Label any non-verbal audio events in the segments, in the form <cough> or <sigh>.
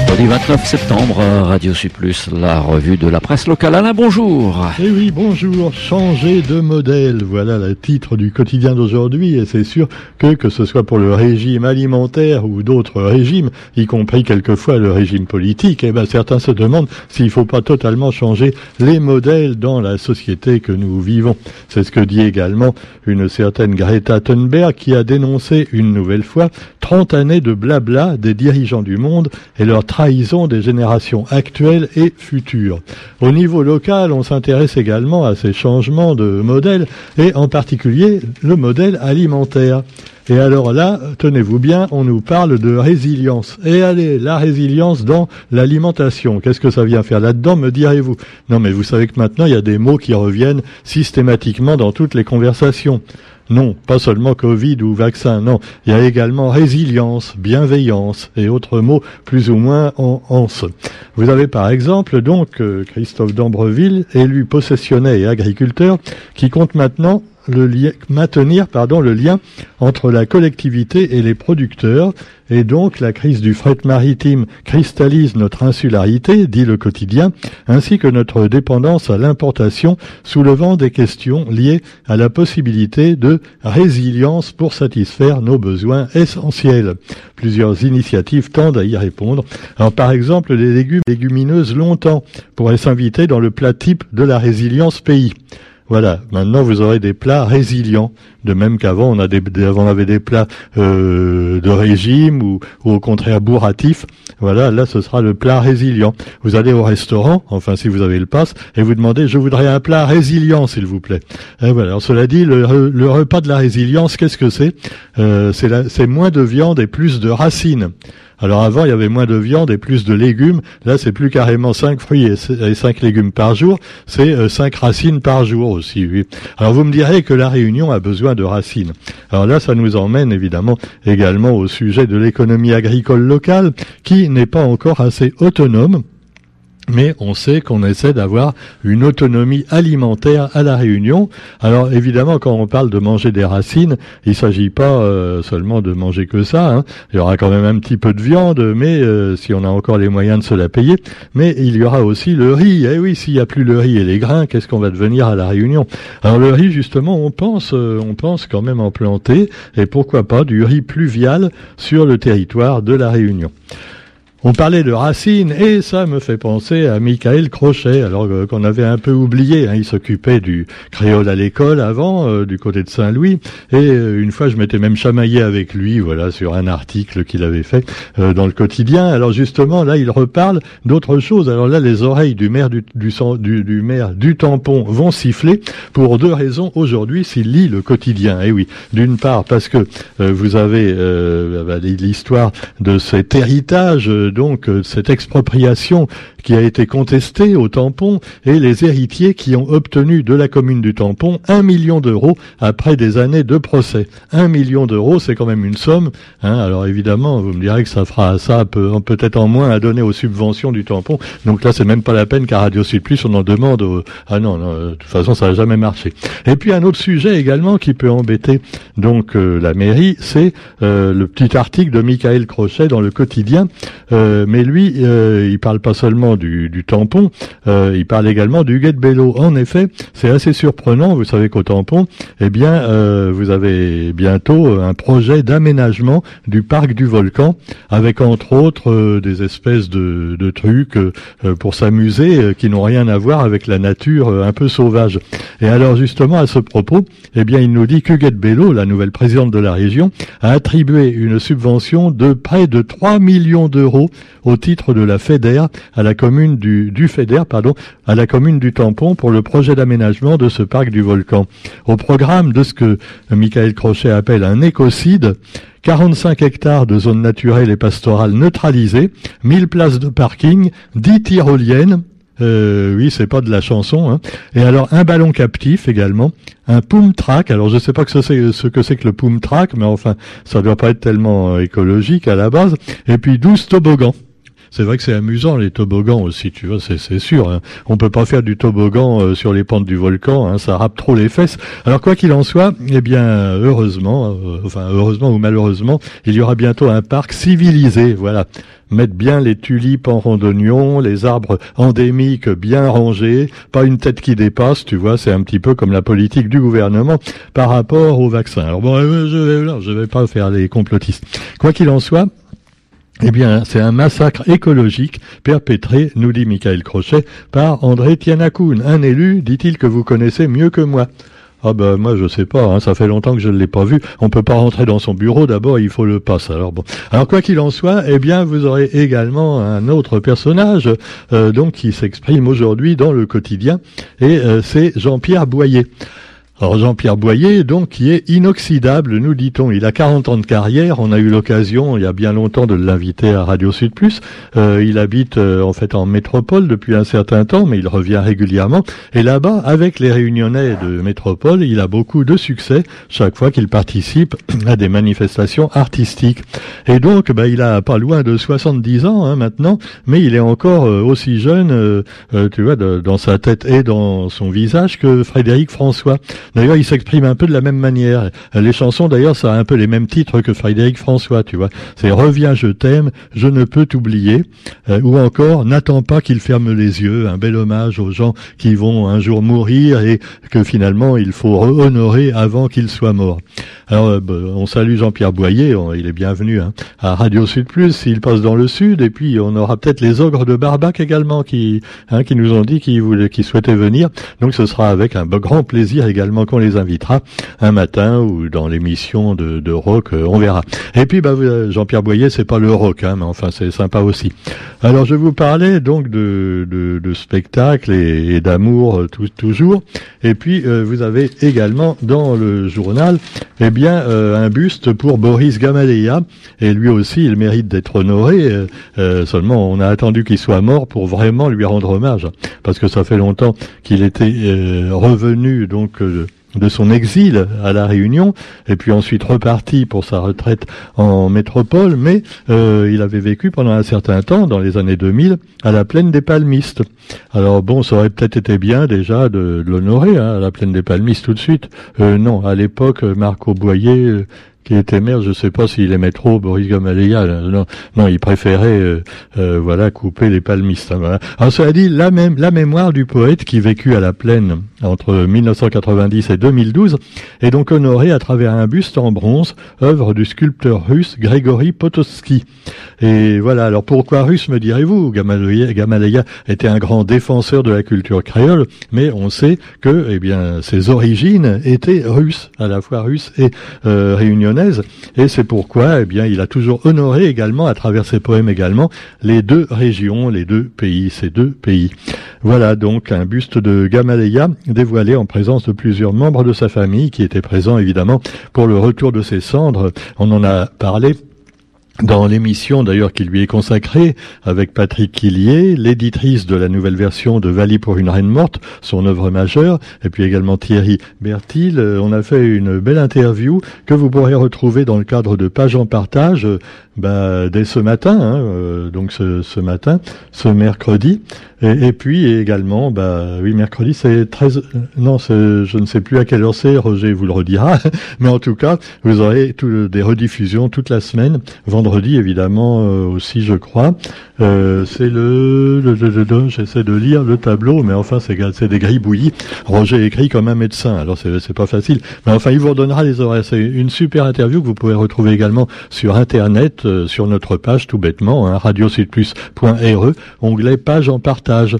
Mercredi 29 septembre, Radio Plus, la revue de la presse locale. Alain, bonjour. Eh oui, bonjour. Changer de modèle. Voilà le titre du quotidien d'aujourd'hui. Et c'est sûr que, que ce soit pour le régime alimentaire ou d'autres régimes, y compris quelquefois le régime politique, eh ben, certains se demandent s'il ne faut pas totalement changer les modèles dans la société que nous vivons. C'est ce que dit également une certaine Greta Thunberg qui a dénoncé une nouvelle fois 30 années de blabla des dirigeants du monde et leur trahison des générations actuelles et futures. Au niveau local, on s'intéresse également à ces changements de modèle et en particulier le modèle alimentaire. Et alors là, tenez-vous bien, on nous parle de résilience. Et allez, la résilience dans l'alimentation. Qu'est-ce que ça vient faire là-dedans, me direz-vous? Non, mais vous savez que maintenant, il y a des mots qui reviennent systématiquement dans toutes les conversations. Non, pas seulement Covid ou vaccin, non. Il y a également résilience, bienveillance et autres mots plus ou moins en anse. Vous avez par exemple donc euh, Christophe d'Ambreville, élu possessionnaire et agriculteur, qui compte maintenant maintenir le lien entre la collectivité et les producteurs, et donc la crise du fret maritime cristallise notre insularité, dit le quotidien, ainsi que notre dépendance à l'importation, soulevant des questions liées à la possibilité de résilience pour satisfaire nos besoins essentiels. Plusieurs initiatives tendent à y répondre. Par exemple, les légumes légumineuses longtemps pourraient s'inviter dans le plat type de la résilience pays. Voilà, maintenant vous aurez des plats résilients, de même qu'avant on, on avait des plats euh, de régime ou, au contraire bourratifs. Voilà, là ce sera le plat résilient. Vous allez au restaurant, enfin si vous avez le pass, et vous demandez je voudrais un plat résilient s'il vous plaît. Et voilà, cela dit, le, repas de la résilience, qu'est-ce que c'est? Euh, C'est moins de viande et plus de racines. Alors avant, il y avait moins de viande et plus de légumes. Là, c'est plus carrément 5 fruits et 5 légumes par jour. C'est 5 euh, racines par jour aussi. Alors vous me direz que la Réunion a besoin de racines. Alors là, ça nous emmène évidemment également au sujet de l'économie agricole locale qui n'est pas encore assez autonome mais on sait qu'on essaie d'avoir une autonomie alimentaire à la Réunion. Alors évidemment, quand on parle de manger des racines, il ne s'agit pas euh, seulement de manger que ça. Hein. Il y aura quand même un petit peu de viande, mais euh, si on a encore les moyens de se la payer. Mais il y aura aussi le riz. Eh oui, s'il n'y a plus le riz et les grains, qu'est-ce qu'on va devenir à la Réunion? Alors le riz, justement, on pense, euh, on pense quand même en planter, et pourquoi pas du riz pluvial sur le territoire de la Réunion. On parlait de Racine et ça me fait penser à Michael Crochet, alors euh, qu'on avait un peu oublié. Hein, il s'occupait du créole à l'école avant, euh, du côté de Saint-Louis. Et euh, une fois, je m'étais même chamaillé avec lui, voilà, sur un article qu'il avait fait dans le quotidien. Alors justement, là, il reparle d'autre chose. Alors là, les oreilles du maire du, du, du, maire du tampon vont siffler pour deux raisons. Aujourd'hui, s'il lit le quotidien. Et eh oui, d'une part parce que vous avez bah, l'histoire de cet héritage donc euh, cette expropriation qui a été contestée au tampon et les héritiers qui ont obtenu de la commune du tampon un million d'euros après des années de procès. Un million d'euros, c'est quand même une somme. Hein. Alors évidemment, vous me direz que ça fera ça peut-être en moins à donner aux subventions du tampon. Donc là, c'est même pas la peine qu'à Radio Sud Plus on en demande. Ah non, de toute façon, ça n'a jamais marché. Et puis un autre sujet également qui peut embêter donc euh, la mairie, c'est euh, le petit article de Michael Crochet dans le quotidien. Euh, mais lui, euh, il parle pas seulement du, tampon, euh, il parle également du guet bello. En effet, c'est assez surprenant. Vous savez qu'au tampon, eh bien, vous avez bientôt un projet d'aménagement du parc du volcan, avec entre autres des espèces de, de trucs pour s'amuser qui n'ont rien à voir avec la nature un peu sauvage. Et alors justement à ce propos, eh bien, il nous dit que Huguette Bello, la nouvelle présidente de la région, a attribué une subvention de près de 3 millions d'euros au titre de la FEDER à la commune du, du FEDER, pardon, à la commune du Tampon pour le projet d'aménagement de ce parc du volcan. Au programme de ce que Michael Crochet appelle un écocide, 45 hectares de zones naturelles et pastorales neutralisées, 1000 places de parking, 10 tyroliennes, euh, oui, c'est pas de la chanson. Hein. Et alors un ballon captif également, un poum track. Alors je sais pas ce que c'est que le poum track, mais enfin ça doit pas être tellement euh, écologique à la base. Et puis 12 toboggans. C'est vrai que c'est amusant les toboggans aussi, tu vois, c'est sûr. Hein. On peut pas faire du toboggan euh, sur les pentes du volcan, hein, ça râpe trop les fesses. Alors quoi qu'il en soit, eh bien heureusement, euh, enfin heureusement ou malheureusement, il y aura bientôt un parc civilisé, voilà mettre bien les tulipes en rondognon, les arbres endémiques bien rangés, pas une tête qui dépasse, tu vois, c'est un petit peu comme la politique du gouvernement par rapport au vaccin. Alors bon, euh, je vais, je vais pas faire les complotistes. Quoi qu'il en soit, eh bien, c'est un massacre écologique perpétré, nous dit Michael Crochet, par André Tianakoun, un élu, dit-il, que vous connaissez mieux que moi. Ah ben moi je sais pas, hein, ça fait longtemps que je ne l'ai pas vu. On peut pas rentrer dans son bureau, d'abord il faut le passe. Alors bon. Alors quoi qu'il en soit, eh bien vous aurez également un autre personnage euh, donc qui s'exprime aujourd'hui dans le quotidien et euh, c'est Jean-Pierre Boyer. Alors Jean-Pierre Boyer, donc, qui est inoxydable, nous dit-on. Il a 40 ans de carrière. On a eu l'occasion, il y a bien longtemps, de l'inviter à Radio Sud Plus. Euh, il habite euh, en fait en métropole depuis un certain temps, mais il revient régulièrement. Et là-bas, avec les Réunionnais de métropole, il a beaucoup de succès chaque fois qu'il participe à des manifestations artistiques. Et donc, bah, il a pas loin de 70 ans hein, maintenant, mais il est encore euh, aussi jeune, tu vois, dans sa tête et dans son visage que Frédéric François. D'ailleurs, il s'exprime un peu de la même manière. Les chansons, d'ailleurs, ça a un peu les mêmes titres que Frédéric François, tu vois. C'est Reviens, je t'aime, je ne peux t'oublier, euh, ou encore N'attends pas qu'il ferme les yeux, un bel hommage aux gens qui vont un jour mourir et que finalement il faut honorer avant qu'ils soient morts. Alors, euh, bah, on salue Jean-Pierre Boyer, il est bienvenu hein, à Radio Sud Plus, il passe dans le Sud, et puis on aura peut-être les ogres de Barbac également qui, hein, qui nous ont dit qu'ils souhaitaient venir. Donc ce sera avec un grand plaisir également qu'on les invitera un matin ou dans l'émission de, de, rock, euh, on verra. Et puis bah, Jean-Pierre Boyer, c'est pas le rock, hein, mais enfin c'est sympa aussi. Alors je vous parlais donc de, de, de spectacle et, d'amour euh, toujours. Et puis euh, vous avez également dans le journal, eh bien un buste pour Boris Gamaleya. Et lui aussi, il mérite d'être honoré. seulement, on a attendu qu'il soit mort pour vraiment lui rendre hommage, parce que ça fait longtemps qu'il était revenu donc de son exil à la Réunion, et puis ensuite reparti pour sa retraite en métropole, mais euh, il avait vécu pendant un certain temps, dans les années 2000, à la plaine des Palmistes. Alors bon, ça aurait peut-être été bien déjà de, l'honorer hein, à la plaine des Palmistes tout de suite. Euh, non, à l'époque, Marco Boyer qui était maire, je ne sais pas s'il aimait trop Boris Gamaleya. Non, non, il préférait, euh, euh, voilà, couper les palmistes. Hein, voilà. Alors cela dit, la même, la mémoire du poète qui vécut à la plaine entre 1990 et 2012 est donc honorée à travers un buste en bronze, œuvre du sculpteur russe Grégory Potosky. Et voilà. Alors pourquoi russe, me direz-vous? Gamaleya, Gamaleya était un grand défenseur de la culture créole, mais on sait que, eh bien, ses origines étaient russes, à la fois russes et euh, et c'est pourquoi, eh bien, il a toujours honoré également, à travers ses poèmes également, les deux régions, les deux pays, ces deux pays. Voilà donc un buste de Gamaleya dévoilé en présence de plusieurs membres de sa famille qui étaient présents évidemment pour le retour de ses cendres. On en a parlé dans l'émission d'ailleurs qui lui est consacrée avec Patrick Quillier, l'éditrice de la nouvelle version de Vali pour une reine morte, son œuvre majeure, et puis également Thierry Bertil, euh, on a fait une belle interview que vous pourrez retrouver dans le cadre de Page en partage bah, dès ce matin, hein, euh, donc ce, ce, matin, ce mercredi, et, puis également, bah oui, mercredi c'est 13, non, je ne sais plus à quelle heure c'est, Roger vous le redira, <laughs> mais en tout cas, vous aurez tout, des rediffusions toute la semaine, vendredi évidemment euh, aussi, je crois. Euh, c'est le, le, j'essaie de lire le tableau, mais enfin c'est des gribouillis. Roger écrit comme un médecin, alors c'est pas facile, mais enfin il vous redonnera les horaires. C'est une super interview que vous pouvez retrouver également sur internet euh, sur notre page tout bêtement, hein, radiosudplus.re, onglet page en partage.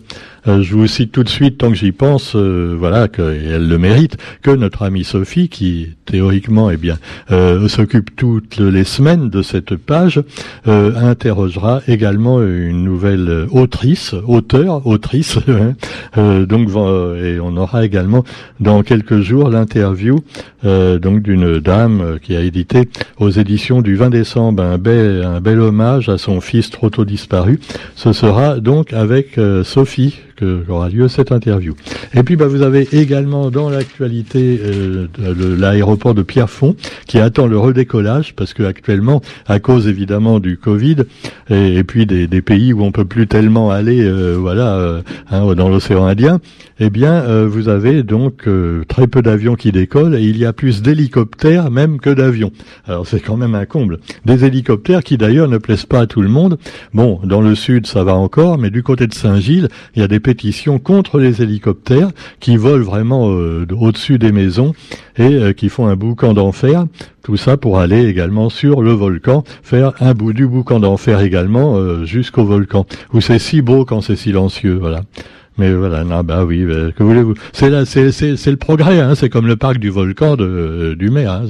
Euh, je vous cite tout de suite, tant que j'y pense, euh, voilà, qu'elle le mérite, que notre amie Sophie, qui théoriquement, eh bien, s'occupe toutes les semaines de cette page, interrogera également une nouvelle autrice, auteur, autrice, <laughs> hein, donc et on aura également dans quelques jours l'interview donc d'une dame qui a édité aux éditions du 20 décembre un bel hommage à son fils trop tôt disparu. Ce sera donc avec euh, Sophie que aura lieu cette interview. Et puis bah, vous avez également dans l'actualité euh, l'aéroport de Pierrefonds qui attend le redécollage parce que actuellement, à cause évidemment du Covid et, puis des, pays où on peut plus tellement aller, euh, voilà, euh, hein, dans l'océan Indien, eh bien, euh, vous avez donc très peu d'avions qui décollent et il y a plus d'hélicoptères même que d'avions. Alors c'est quand même un comble. Des hélicoptères qui d'ailleurs ne plaisent pas à tout le monde. Bon, dans le sud ça va encore, mais du côté de Saint-Gilles, il y a des contre les hélicoptères qui volent vraiment au-dessus des maisons et qui font un boucan d'enfer. Tout ça pour aller également sur le volcan, faire un bout du boucan d'enfer également euh, jusqu'au volcan, où c'est si beau quand c'est silencieux, voilà. Mais voilà, non, bah oui, euh, que voulez-vous C'est le progrès, hein, c'est comme le parc du volcan de euh, du Mai, hein,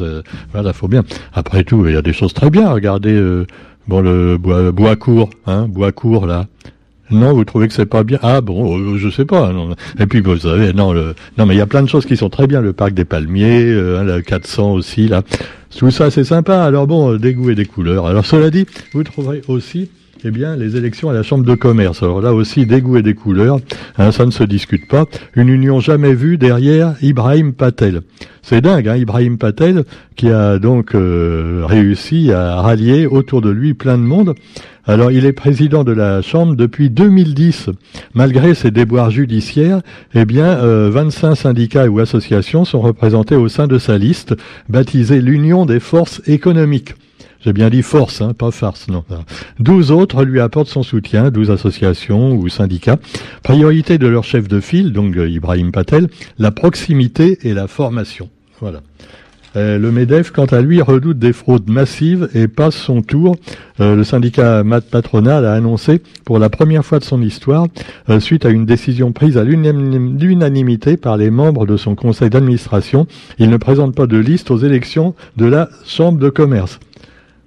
voilà, faut bien. Après tout, il y a des choses très bien. Regardez, bon le bois bois court, hein, bois court là. Non, vous trouvez que c'est pas bien? Ah bon, euh, je sais pas. Non. Et puis vous savez, non, le... non, mais il y a plein de choses qui sont très bien. Le parc des Palmiers, euh, le 400 aussi là. Tout ça, c'est sympa. Alors bon, euh, des goûts et des couleurs. Alors cela dit, vous trouverez aussi eh bien, les élections à la Chambre de commerce. Alors là aussi, des goûts et des couleurs, hein, ça ne se discute pas. Une union jamais vue derrière Ibrahim Patel. C'est dingue, hein, Ibrahim Patel, qui a donc réussi à rallier autour de lui plein de monde. Alors, il est président de la Chambre depuis 2010. Malgré ses déboires judiciaires, eh bien, 25 euh, syndicats ou associations sont représentés au sein de sa liste, baptisée l'Union des forces économiques. J'ai bien dit force, hein, pas farce, non. 12 autres lui apportent son soutien, 12 associations ou syndicats. Priorité de leur chef de file, donc Ibrahim Patel, la proximité et la formation. Voilà. Euh, le MEDEF, quant à lui, redoute des fraudes massives et passe son tour. Euh, le syndicat Mat Patronal a annoncé pour la première fois de son histoire, euh, suite à une décision prise à l'unanimité par les membres de son conseil d'administration, il ne présente pas de liste aux élections de la Chambre de commerce.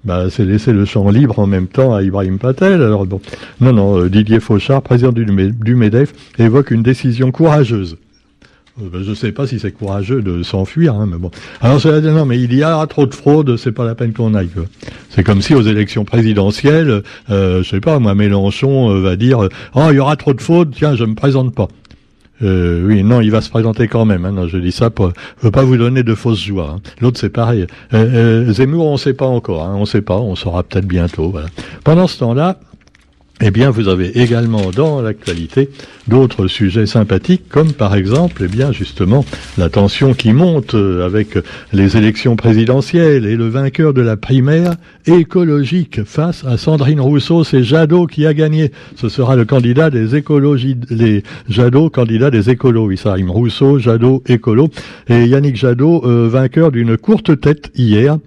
Bah, c'est laisser le champ libre en même temps à Ibrahim Patel. Alors bon, non, non, Didier Fauchard, président du MEDEF, évoque une décision courageuse. Euh, ben, je ne sais pas si c'est courageux de s'enfuir, hein, mais bon. Alors non, mais il y a trop de fraude, c'est pas la peine qu'on aille. C'est comme si aux élections présidentielles, euh, je sais pas, moi Mélenchon euh, va dire, oh il y aura trop de fraude, tiens je me présente pas. Euh, oui, non, il va se présenter quand même. Hein, non, je dis ça pour, je veux pas vous donner de fausses joies. Hein. L'autre c'est pareil. Euh, Zemmour, on sait pas encore. Hein, on sait pas, on saura peut-être bientôt. Voilà. Pendant ce temps-là, eh bien, vous avez également dans l'actualité d'autres sujets sympathiques, comme par exemple, eh bien, justement, la tension qui monte euh, avec les élections présidentielles et le vainqueur de la primaire écologique face à Sandrine Rousseau, c'est Jadot qui a gagné. Ce sera le candidat des écologies, les Jadot, candidat des écolos. Oui, ça rime. Rousseau, Jadot, écolo. Et Yannick Jadot, euh, vainqueur d'une courte tête hier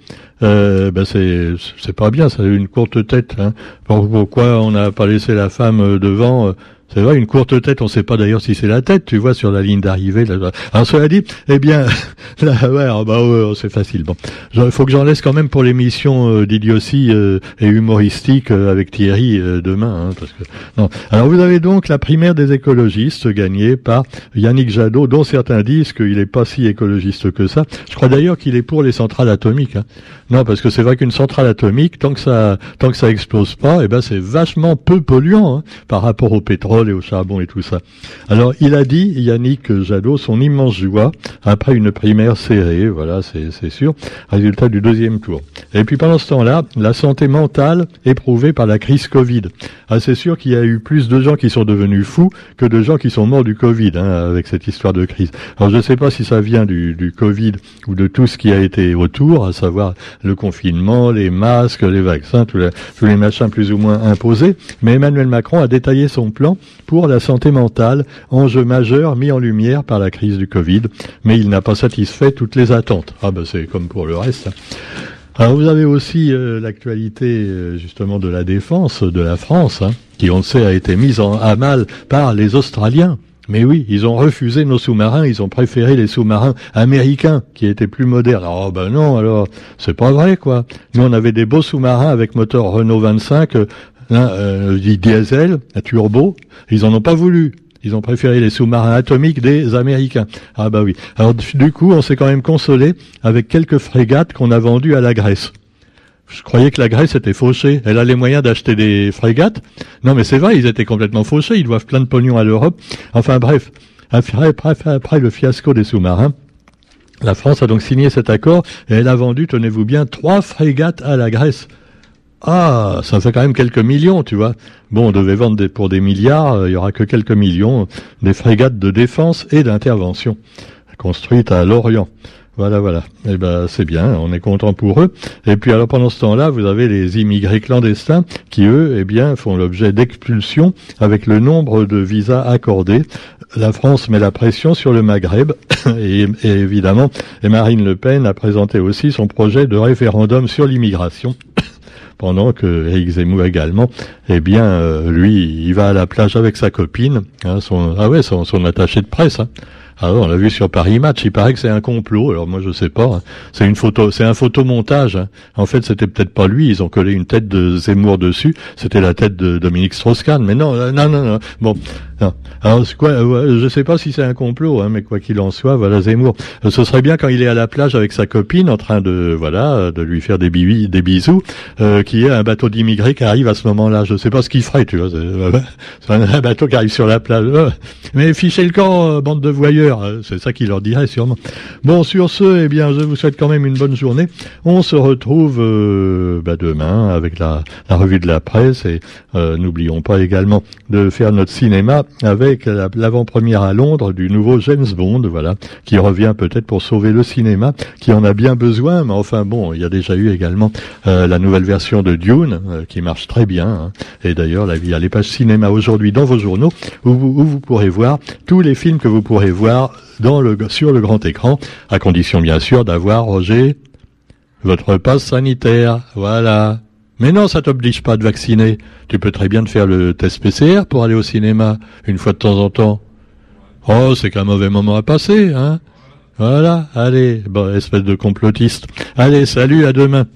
euh, ben c'est c'est pas bien, ça a une courte tête. Hein. Pourquoi on n'a pas laissé la femme euh, devant euh, c'est vrai, une courte tête, on ne sait pas d'ailleurs si c'est la tête, tu vois, sur la ligne d'arrivée. Alors cela dit, eh bien, <laughs> là, ouais, ah, bah ouais, c'est facile. Bon, il faut que j'en laisse quand même pour l'émission euh, d'idiotie euh, et humoristique euh, avec Thierry demain, hein. Alors vous avez donc la primaire des écologistes gagnée par Yannick Jadot, dont certains disent qu'il n'est pas si écologiste que ça. Je crois d'ailleurs qu'il est pour les centrales atomiques. Hein. Non, parce que c'est vrai qu'une centrale atomique, tant que ça, tant que ça explose pas, eh ben c'est vachement peu polluant hein, par rapport au pétrole et au charbon et tout ça. Alors, il a dit, Yannick Jadot, son immense joie après une primaire serrée, voilà, c'est sûr, résultat du deuxième tour. Et puis pendant ce temps-là, la santé mentale éprouvée par la crise Covid. Ah, c'est sûr qu'il y a eu plus de gens qui sont devenus fous que de gens qui sont morts du Covid, hein, avec cette histoire de crise. Alors, je ne sais pas si ça vient du, du Covid ou de tout ce qui a été autour, à savoir le confinement, les masques, les vaccins, tous les, tous les machins plus ou moins imposés, mais Emmanuel Macron a détaillé son plan pour la santé mentale, enjeu majeur mis en lumière par la crise du Covid, mais il n'a pas satisfait toutes les attentes. Ah ben c'est comme pour le reste. Alors vous avez aussi euh, l'actualité euh, justement de la défense de la France, hein, qui on le sait a été mise à mal par les Australiens. Mais oui, ils ont refusé nos sous-marins, ils ont préféré les sous-marins américains qui étaient plus modernes. Oh ben non, alors c'est pas vrai quoi. Nous on avait des beaux sous-marins avec moteur Renault 25, hein, euh, diesel, à turbo, ils en ont pas voulu. Ils ont préféré les sous-marins atomiques des Américains. Ah bah oui. Alors du coup, on s'est quand même consolé avec quelques frégates qu'on a vendues à la Grèce. Je croyais que la Grèce était fauchée. Elle a les moyens d'acheter des frégates. Non, mais c'est vrai, ils étaient complètement fauchés. Ils doivent plein de pognon à l'Europe. Enfin bref, après, le fiasco des sous-marins, la France a donc signé cet accord et elle a vendu, tenez-vous bien, trois frégates à la Grèce. Ah, ça fait quand même quelques millions, tu vois. Bon, on devait vendre pour des milliards, euh, il y aura que quelques millions, des frégates de défense et d'intervention construites à Lorient. Voilà, voilà. Eh ben, c'est bien, on est content pour eux. Et puis, alors, pendant ce temps-là, vous avez les immigrés clandestins qui, eux, eh bien, font l'objet d'expulsion avec le nombre de visas accordés. La France met la pression sur le Maghreb <coughs> et évidemment, et Marine Le Pen a présenté aussi son projet de référendum sur l'immigration pendant que Eric Zemmour également, eh bien, euh, lui, il va à la plage avec sa copine, hein, son, ah ouais, son, son attaché de presse. Hein. Ah on l'a vu sur Paris Match. Il paraît que c'est un complot. Alors moi je sais pas. Hein. C'est une photo, c'est un photomontage. Hein. En fait, c'était peut-être pas lui. Ils ont collé une tête de Zemmour dessus. C'était la tête de Dominique Strauss-Kahn. Mais non, euh, non, non, non. Bon, non. Alors quoi euh, Je sais pas si c'est un complot, hein, mais quoi qu'il en soit, voilà Zemmour. Euh, ce serait bien quand il est à la plage avec sa copine, en train de voilà, de lui faire des, bisous, euh, qu'il y ait un bateau d'immigrés qui arrive à ce moment-là. Je sais pas ce qu'il ferait, tu vois. C'est <laughs> un bateau qui arrive sur la plage. Mais fichez le camp, bande de voyeurs. Euh, c'est ça qu'il leur dirait sûrement. Bon, sur ce, eh bien, je vous souhaite quand même une bonne journée. On se retrouve euh, bah, demain avec la, revue de la presse et euh, n'oublions pas également de faire notre cinéma avec l'avant-première à Londres du nouveau James Bond, voilà, qui revient peut-être pour sauver le cinéma, qui en a bien besoin, mais enfin bon, il y a déjà eu également la nouvelle version de Dune qui marche très bien. Hein. Et d'ailleurs, il y a les pages cinéma aujourd'hui dans vos journaux où vous pourrez voir tous les films que vous pourrez voir sur le grand écran, à condition bien sûr d'avoir, Roger, votre passe sanitaire. Voilà. Mais non, ça t'oblige pas de vacciner. Tu peux très bien te faire le test PCR pour aller au cinéma, une fois de temps en temps. Oh, c'est qu'un mauvais moment à passer, hein. Voilà, allez, bon, espèce de complotiste. Allez, salut, à demain.